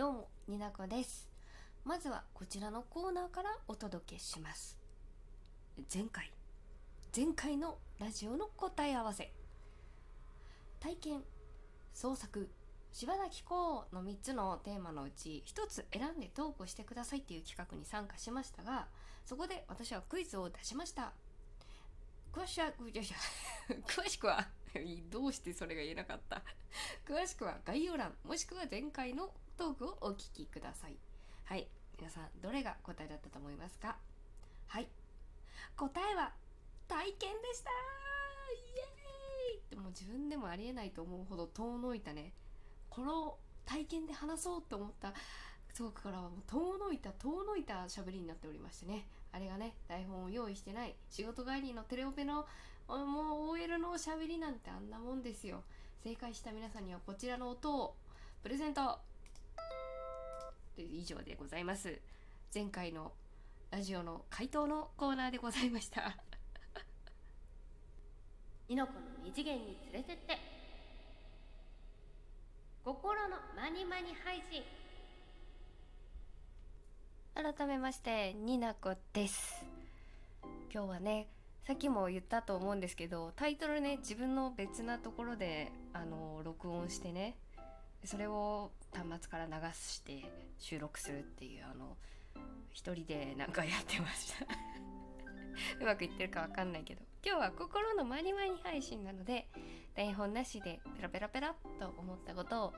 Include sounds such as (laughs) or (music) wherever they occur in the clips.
どうもになこです。まずはこちらのコーナーからお届けします。前回前回のラジオの答え合わせ。体験創作しばらきこうの3つのテーマのうち1つ選んでトークしてくださいっていう企画に参加しましたがそこで私はクイズを出しました。詳しくは (laughs) 詳しくはどうしてそれが言えなかった？詳しくは概要欄もしくは前回のトークをお聞きください。はい。皆さんどれが答えだったと思いますか？はい。答えは体験でした！イエーイ！でも自分でもありえないと思うほど遠のいたね。この体験で話そうと思ったそこからはもう遠のいた遠のいた喋りになっておりましてね。あれがね台本を用意してない仕事帰りのテレオペのもう OL の喋りなんてあんなもんですよ。正解した皆さんにはこちらの音をプレゼント。以上でございます。前回のラジオの回答のコーナーでございました。いのこの二次元に連れてって。心のマニマニ配信。改めましてになこです。今日はねさっきも言ったと思うんですけどタイトルね自分の別なところであの録音してねそれを端末から流して収録するっていうあの一人でなんかやってました。(laughs) うまくいってるかわかんないけど。今日は心のまにまに配信なので台本なしでペラペラペラっと思ったことを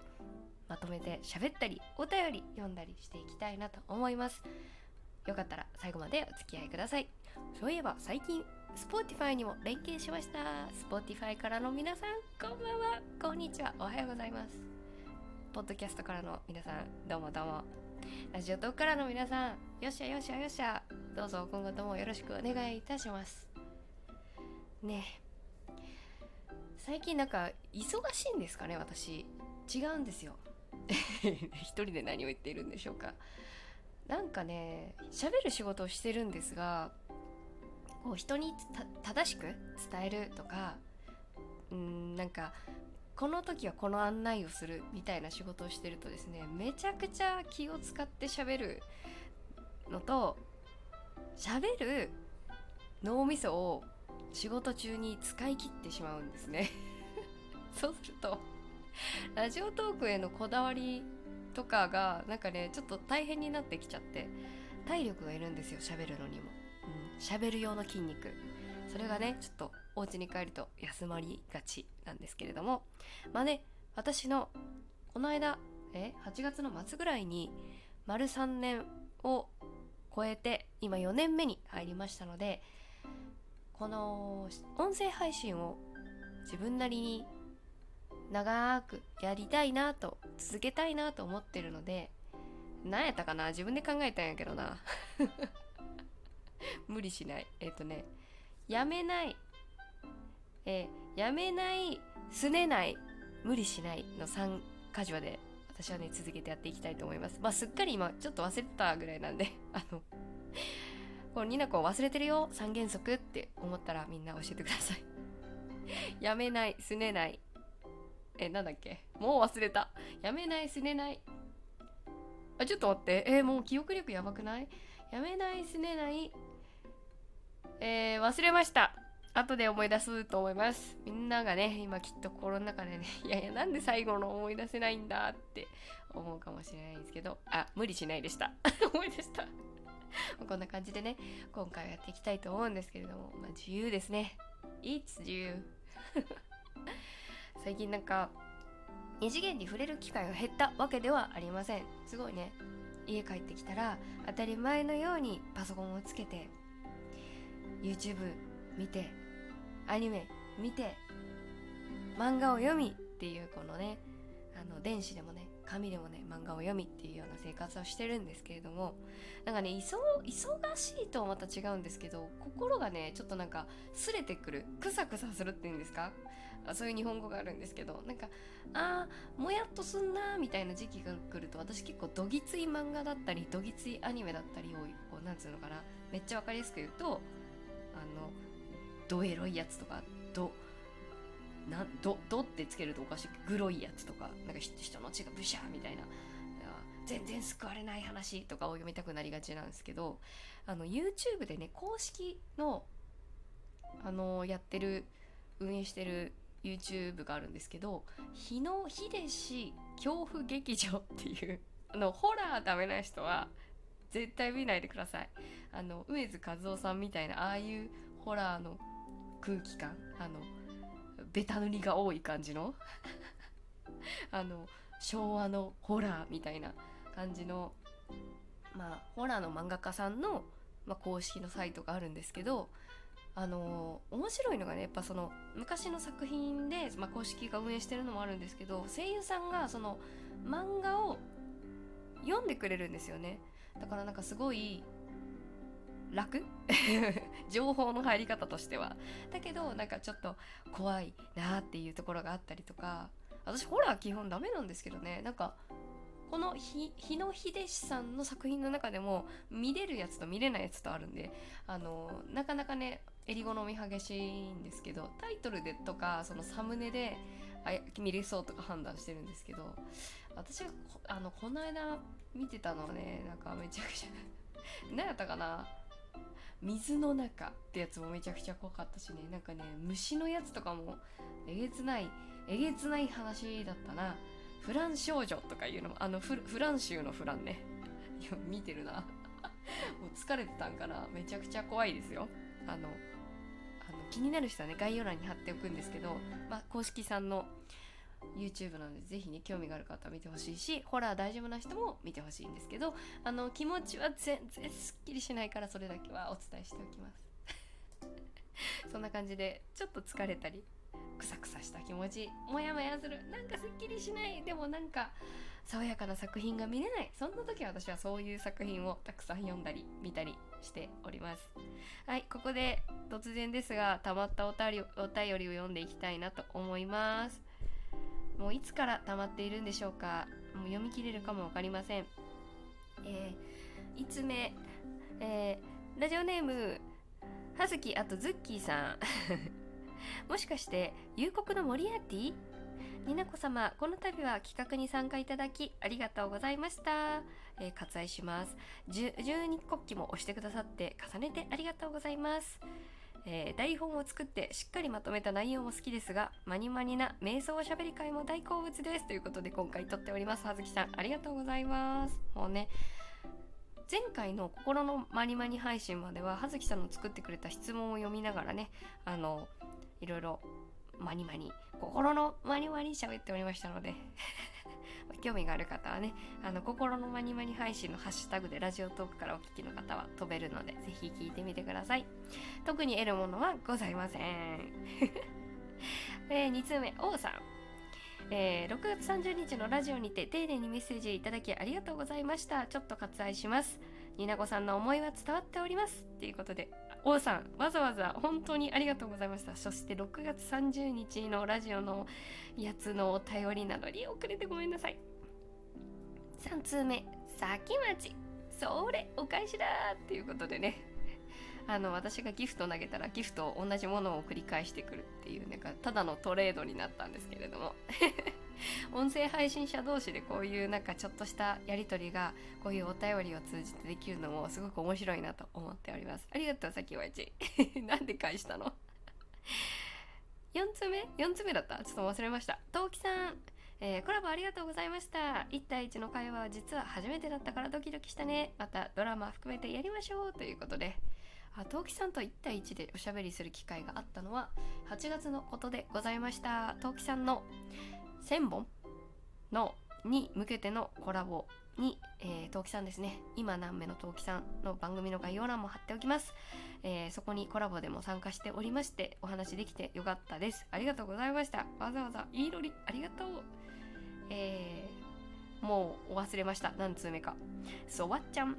まとめて喋ったりお便り読んだりしていきたいなと思います。よかったら最後までお付き合いください。そういえば最近 Spotify にも連携しました。Spotify からの皆さんこんばんは。こんにちは。おはようございます。ポッドキャストからの皆さんどうもどうもラジオトークからの皆さんよっしゃよっしゃよっしゃどうぞ今後ともよろしくお願いいたします。ね最近なんか忙しいんですかね私。違うんですよ。(laughs) 一人で何を言っているんでしょうか。なんかね喋る仕事をしてるんですがこう人に正しく伝えるとかうんなんかこの時はこの案内をするみたいな仕事をしてるとですねめちゃくちゃ気を使って喋るのと喋る脳みそを仕事中に使い切ってしまうんですね。(laughs) そうするとラジオトークへのこだわりとかがなんかねちょっと大変になってきちゃって体力がいるんですよ喋るのにも。喋、うん、る用の筋肉。それがねちょっとお家に帰ると休まりがちなんですけれども。まあね私のこの間え8月の末ぐらいに丸3年を超えて今4年目に入りましたのでこの音声配信を自分なりに長くやりたいなと続けたいなと思ってるので何やったかな自分で考えたんやけどな。(laughs) 無理しない。えっ、ー、とねやめない。えー、やめないすねない無理しないの3箇条で私はね続けてやっていきたいと思いますまあすっかり今ちょっと忘れてたぐらいなんで (laughs) あのこのニナコ忘れてるよ三原則って思ったらみんな教えてください (laughs) やめないすねないえ、なんだっけ？もう忘れた。やめない、すねない。あ、ちょっと待って。えー、もう記憶力やばくない？やめない、すねない。えー、忘れました。後で思い出すと思います。みんながね、今きっと心の中でね、(laughs) いやいや、なんで最後の思い出せないんだって思うかもしれないんですけど、あ、無理しないでした。(laughs) 思い出した。こんな感じでね、今回はやっていきたいと思うんですけれども、まあ、自由ですね。It's 自由。最近なんか二次元に触れる機会が減ったわけではありませんすごいね家帰ってきたら当たり前のようにパソコンをつけて YouTube 見てアニメ見て漫画を読みっていうこのねあの電子でもね紙でもね漫画を読みっていうような生活をしてるんですけれどもなんかね忙しいとはまた違うんですけど心がねちょっとなんかすれてくるクサクサするっていうんですか？そういう日本語があるんですけどなんかあーもやっとすんなーみたいな時期が来ると私結構どぎつい漫画だったりどぎついアニメだったりをこうなんつうのかなめっちゃ分かりやすく言うとあのドエロいやつとかドなどどってつけるとおかしい。グロいやつとかなんか人の血がブシャーみたいな。全然救われない話とかを読みたくなりがちなんですけどあの YouTube でね公式のあのやってる運営してる YouTube があるんですけど日野秀氏恐怖劇場っていうあのホラーダメな人は絶対見ないでください。あの上津和夫さんみたいなああいうホラーの空気感あのベタ塗りが多い感じの (laughs) あの昭和のホラーみたいな感じのまあホラーの漫画家さんの、まあ、公式のサイトがあるんですけどあの面白いのがねやっぱその昔の作品で、まあ、公式が運営してるのもあるんですけど声優さんがその漫画を読んでくれるんですよね。だからなんかすごい楽？(laughs) 情報の入り方としては。だけどなんかちょっと怖いなっていうところがあったりとか。私ホラー基本ダメなんですけどね。なんかこの日日野秀氏さんの作品の中でも見れるやつと見れないやつとあるんで。あのなかなかね襟好み激しいんですけどタイトルでとかそのサムネで見れそうとか判断してるんですけど私がこあのこの間見てたのはねなんかめちゃくちゃ (laughs) 何やったかな？水の中ってやつもめちゃくちゃ怖かったしね。なんかね虫のやつとかもえげつないえげつない話だったな。フラン少女とかいうのもあのフラン州のフランね。見てるな。(laughs) もう疲れてたんかな。めちゃくちゃ怖いですよ。あのあの気になる人はね概要欄に貼っておくんですけど、まあ、公式さんの YouTube なのでぜひね興味がある方は見てほしいしホラー大丈夫な人も見てほしいんですけどあの気持ちは全然すっきりしないからそれだけはお伝えしておきます。(laughs) そんな感じでちょっと疲れたりクサクサした気持ちモヤモヤするなんかすっきりしないでもなんか爽やかな作品が見れないそんな時は私はそういう作品をたくさん読んだり見たりしております。はいここで突然ですがたまったお便りお便りを読んでいきたいなと思います。もういつから溜まっているんでしょうか？もう読み切れるかも分かりません。えー、5つ目、えー、ラジオネームはずきあとズッキーさん。(laughs) もしかして夕刻のモリアーティ？になこ様この度は企画に参加いただきありがとうございました、えー割愛します。十十二国旗も押してくださって重ねてありがとうございます。えー台本を作ってしっかりまとめた内容も好きですがマニマニな瞑想おしゃべり会も大好物ですということで今回撮っておりますはずきさん。ありがとうございます。もうね前回の心のマニマニ配信までは葉月さんの作ってくれた質問を読みながらねあのいろいろマニマニ心のマニマニ喋っておりましたので興味がある方はねあの心のマニマニ配信のハッシュタグでラジオトークからお聞きの方は飛べるのでぜひ聞いてみてください。特に得るものはございません、(laughs) え2通目王さん。えー6月30日のラジオにて丁寧にメッセージいただきありがとうございました。ちょっと割愛します。になこさんの思いは伝わっております。ということで王さんわざわざ本当にありがとうございました。そして6月30日のラジオのやつのお便りなのに遅れてごめんなさい。3通目先町それお返しだっていうことでね。あの私がギフト投げたらギフト同じものを繰り返してくるっていうなんかただのトレードになったんですけれども。(laughs) 音声配信者同士でこういうなんかちょっとしたやり取りがこういうお便りを通じてできるのもすごく面白いなと思っております。ありがとうさきわいち。(laughs) なんで返したの？4つ目 ?4 つ目だった？ちょっと忘れました。トウキさん。えーコラボありがとうございました。1対1の会話は実は初めてだったからドキドキしたね。またドラマ含めてやりましょうということで。あトウキさんと1対1でおしゃべりする機会があったのは8月のことでございました。トウキさんの1000本のに向けてのコラボに、えー、トウキさんですね。今何目のトウキさんの番組の概要欄も貼っておきます、えーそこにコラボでも参加しておりましてお話できてよかったです。ありがとうございました。わざわざいいのりありがとう。えーもうお忘れました。何通目か。そわっちゃん。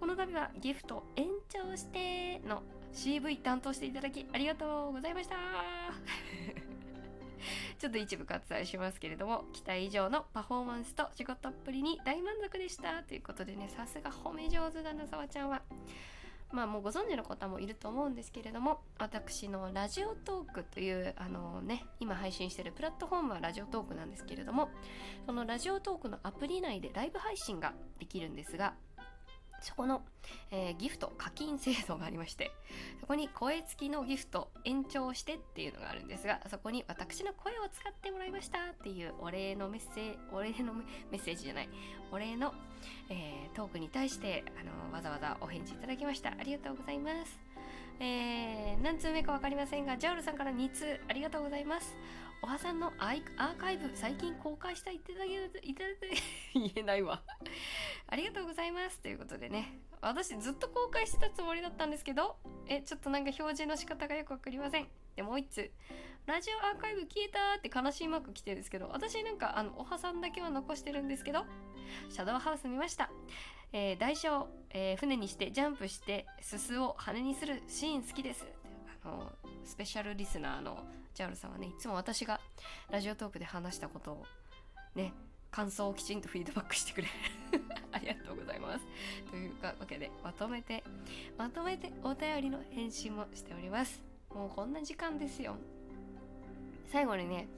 この度はギフト延長しての CV 担当していただきありがとうございました。(laughs) ちょっと一部割愛しますけれども期待以上のパフォーマンスと仕事っぷりに大満足でした。ということでねさすが褒め上手だなさわちゃんは。まあもうご存知の方もいると思うんですけれども私のラジオトークというあのね今配信してるプラットフォームはラジオトークなんですけれどもそのラジオトークのアプリ内でライブ配信ができるんですがそこの、えーギフト課金制度がありましてそこに声付きのギフト延長してっていうのがあるんですがそこに私の声を使ってもらいましたっていうお礼のメッセージお礼のメッセージじゃないお礼の、えートークに対してあのわざわざお返事いただきました。ありがとうございます。えー何通目か分かりませんがジャオルさんから2通ありがとうございます。おはさんのアイアーカイブ最近公開したいただけいただけ言えないわ。ありがとうございます。ということでね私ずっと公開してたつもりだったんですけどえちょっとなんか表示の仕方がよくわかりません。でもう一通。ラジオアーカイブ消えたーって悲しいマーク来てるんですけど私なんかあのおはさんだけは残してるんですけどシャドウハウス見ました。えー、台車を、えー船にしてジャンプしてすすを羽にするシーン好きです。あのスペシャルリスナーのジャールさんはねいつも私がラジオトークで話したことをね感想をきちんとフィードバックしてくれる。(laughs) ありがとうございます。というわけでまとめてまとめてお便りの返信もしております。もうこんな時間ですよ。最後にね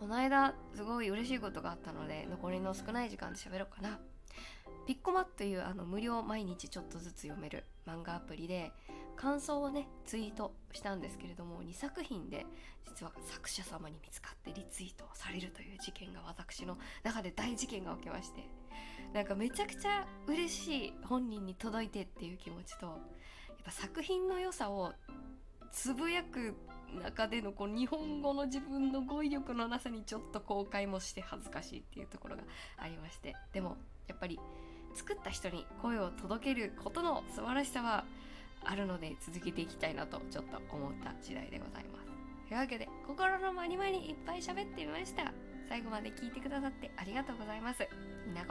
この間すごい嬉しいことがあったので残りの少ない時間で喋ろうかな。ピッコマっていうあの無料毎日ちょっとずつ読める漫画アプリで感想をねツイートしたんですけれども2作品で実は作者様に見つかってリツイートされるという事件が私の中で大事件が起きましてなんかめちゃくちゃ嬉しい本人に届いてっていう気持ちとやっぱ作品の良さをつぶやく中でのこう日本語の自分の語彙力のなさにちょっと後悔もして恥ずかしいっていうところがありましてでもやっぱり作った人に声を届けることの素晴らしさはあるので続けていきたいなとちょっと思った次第でございます。というわけで心のまにまにいっぱい喋ってみました。最後まで聞いてくださってありがとうございます。